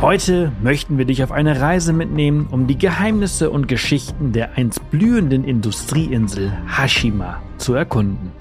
Heute möchten wir dich auf eine Reise mitnehmen, um die Geheimnisse und Geschichten der einst blühenden Industrieinsel Hashima zu erkunden.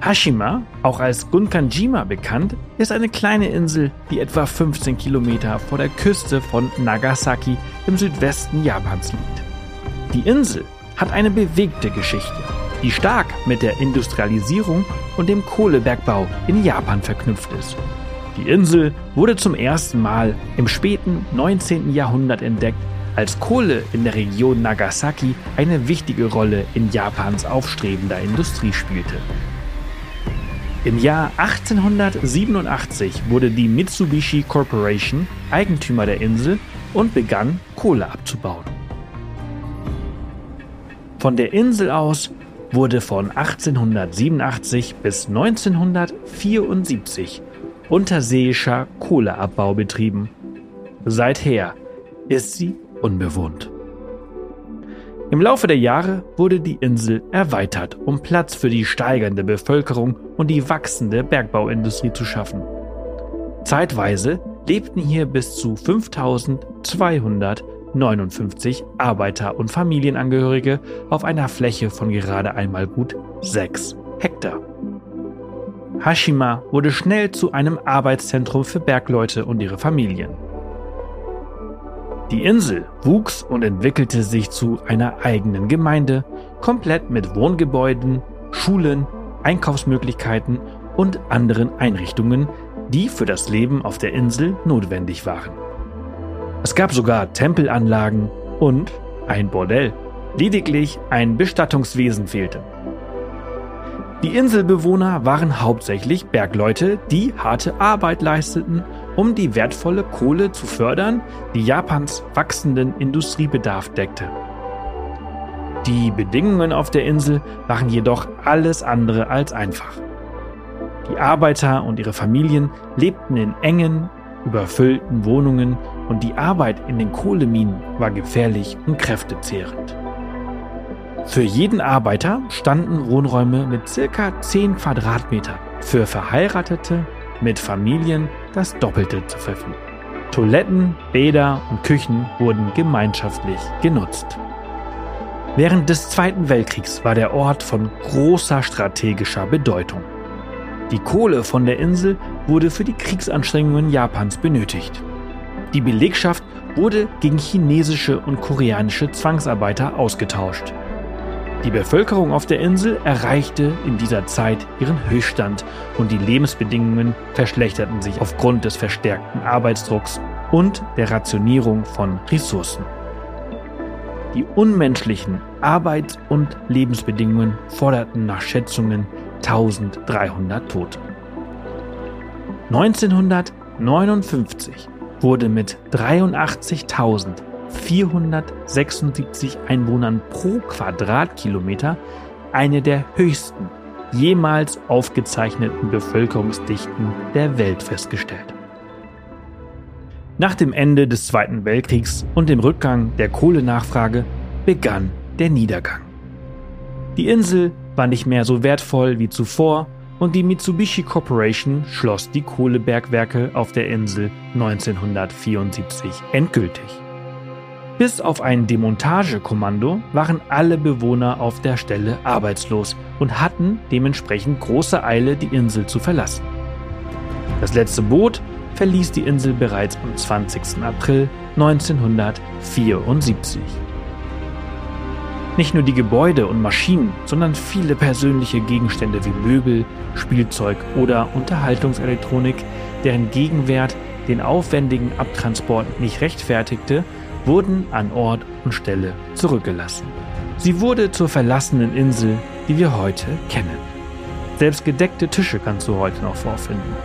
Hashima, auch als Gunkanjima bekannt, ist eine kleine Insel, die etwa 15 Kilometer vor der Küste von Nagasaki im Südwesten Japans liegt. Die Insel hat eine bewegte Geschichte, die stark mit der Industrialisierung und dem Kohlebergbau in Japan verknüpft ist. Die Insel wurde zum ersten Mal im späten 19. Jahrhundert entdeckt, als Kohle in der Region Nagasaki eine wichtige Rolle in Japans aufstrebender Industrie spielte. Im Jahr 1887 wurde die Mitsubishi Corporation Eigentümer der Insel und begann Kohle abzubauen. Von der Insel aus wurde von 1887 bis 1974 unterseeischer Kohleabbau betrieben. Seither ist sie unbewohnt. Im Laufe der Jahre wurde die Insel erweitert, um Platz für die steigernde Bevölkerung und die wachsende Bergbauindustrie zu schaffen. Zeitweise lebten hier bis zu 5259 Arbeiter- und Familienangehörige auf einer Fläche von gerade einmal gut 6 Hektar. Hashima wurde schnell zu einem Arbeitszentrum für Bergleute und ihre Familien. Die Insel wuchs und entwickelte sich zu einer eigenen Gemeinde, komplett mit Wohngebäuden, Schulen, Einkaufsmöglichkeiten und anderen Einrichtungen, die für das Leben auf der Insel notwendig waren. Es gab sogar Tempelanlagen und ein Bordell. Lediglich ein Bestattungswesen fehlte. Die Inselbewohner waren hauptsächlich Bergleute, die harte Arbeit leisteten, um die wertvolle Kohle zu fördern, die Japans wachsenden Industriebedarf deckte. Die Bedingungen auf der Insel waren jedoch alles andere als einfach. Die Arbeiter und ihre Familien lebten in engen, überfüllten Wohnungen und die Arbeit in den Kohleminen war gefährlich und kräftezehrend. Für jeden Arbeiter standen Wohnräume mit circa 10 Quadratmetern, für Verheiratete mit Familien das Doppelte zur Verfügung. Toiletten, Bäder und Küchen wurden gemeinschaftlich genutzt. Während des Zweiten Weltkriegs war der Ort von großer strategischer Bedeutung. Die Kohle von der Insel wurde für die Kriegsanstrengungen Japans benötigt. Die Belegschaft wurde gegen chinesische und koreanische Zwangsarbeiter ausgetauscht. Die Bevölkerung auf der Insel erreichte in dieser Zeit ihren Höchststand und die Lebensbedingungen verschlechterten sich aufgrund des verstärkten Arbeitsdrucks und der Rationierung von Ressourcen. Die unmenschlichen Arbeits- und Lebensbedingungen forderten nach Schätzungen 1300 Tote. 1959 wurde mit 83.000 476 Einwohnern pro Quadratkilometer eine der höchsten jemals aufgezeichneten Bevölkerungsdichten der Welt festgestellt. Nach dem Ende des Zweiten Weltkriegs und dem Rückgang der Kohlenachfrage begann der Niedergang. Die Insel war nicht mehr so wertvoll wie zuvor und die Mitsubishi Corporation schloss die Kohlebergwerke auf der Insel 1974 endgültig. Bis auf ein Demontagekommando waren alle Bewohner auf der Stelle arbeitslos und hatten dementsprechend große Eile, die Insel zu verlassen. Das letzte Boot verließ die Insel bereits am 20. April 1974. Nicht nur die Gebäude und Maschinen, sondern viele persönliche Gegenstände wie Möbel, Spielzeug oder Unterhaltungselektronik, deren Gegenwert den aufwendigen Abtransport nicht rechtfertigte, wurden an Ort und Stelle zurückgelassen. Sie wurde zur verlassenen Insel, die wir heute kennen. Selbst gedeckte Tische kannst du heute noch vorfinden.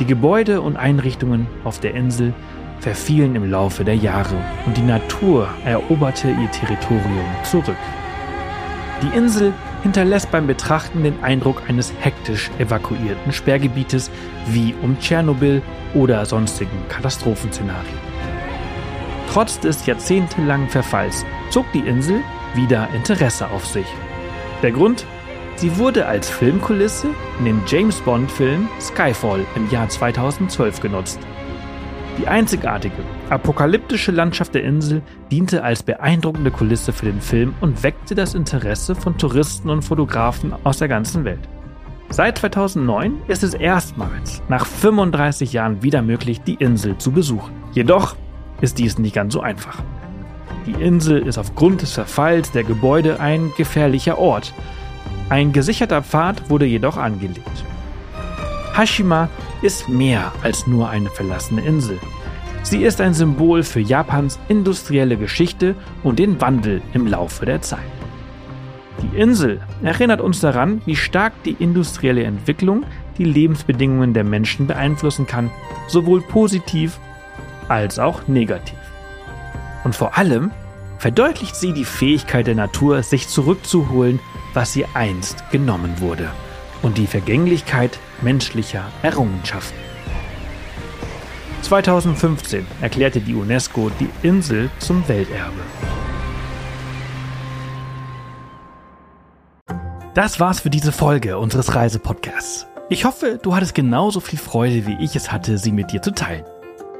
Die Gebäude und Einrichtungen auf der Insel verfielen im Laufe der Jahre und die Natur eroberte ihr Territorium zurück. Die Insel hinterlässt beim Betrachten den Eindruck eines hektisch evakuierten Sperrgebietes wie um Tschernobyl oder sonstigen Katastrophenszenarien. Trotz des jahrzehntelangen Verfalls zog die Insel wieder Interesse auf sich. Der Grund? Sie wurde als Filmkulisse in dem James Bond-Film Skyfall im Jahr 2012 genutzt. Die einzigartige, apokalyptische Landschaft der Insel diente als beeindruckende Kulisse für den Film und weckte das Interesse von Touristen und Fotografen aus der ganzen Welt. Seit 2009 ist es erstmals nach 35 Jahren wieder möglich, die Insel zu besuchen. Jedoch ist dies nicht ganz so einfach. Die Insel ist aufgrund des Verfalls der Gebäude ein gefährlicher Ort. Ein gesicherter Pfad wurde jedoch angelegt. Hashima ist mehr als nur eine verlassene Insel. Sie ist ein Symbol für Japans industrielle Geschichte und den Wandel im Laufe der Zeit. Die Insel erinnert uns daran, wie stark die industrielle Entwicklung die Lebensbedingungen der Menschen beeinflussen kann, sowohl positiv als auch negativ. Und vor allem verdeutlicht sie die Fähigkeit der Natur, sich zurückzuholen, was ihr einst genommen wurde, und die Vergänglichkeit menschlicher Errungenschaften. 2015 erklärte die UNESCO die Insel zum Welterbe. Das war's für diese Folge unseres Reisepodcasts. Ich hoffe, du hattest genauso viel Freude, wie ich es hatte, sie mit dir zu teilen.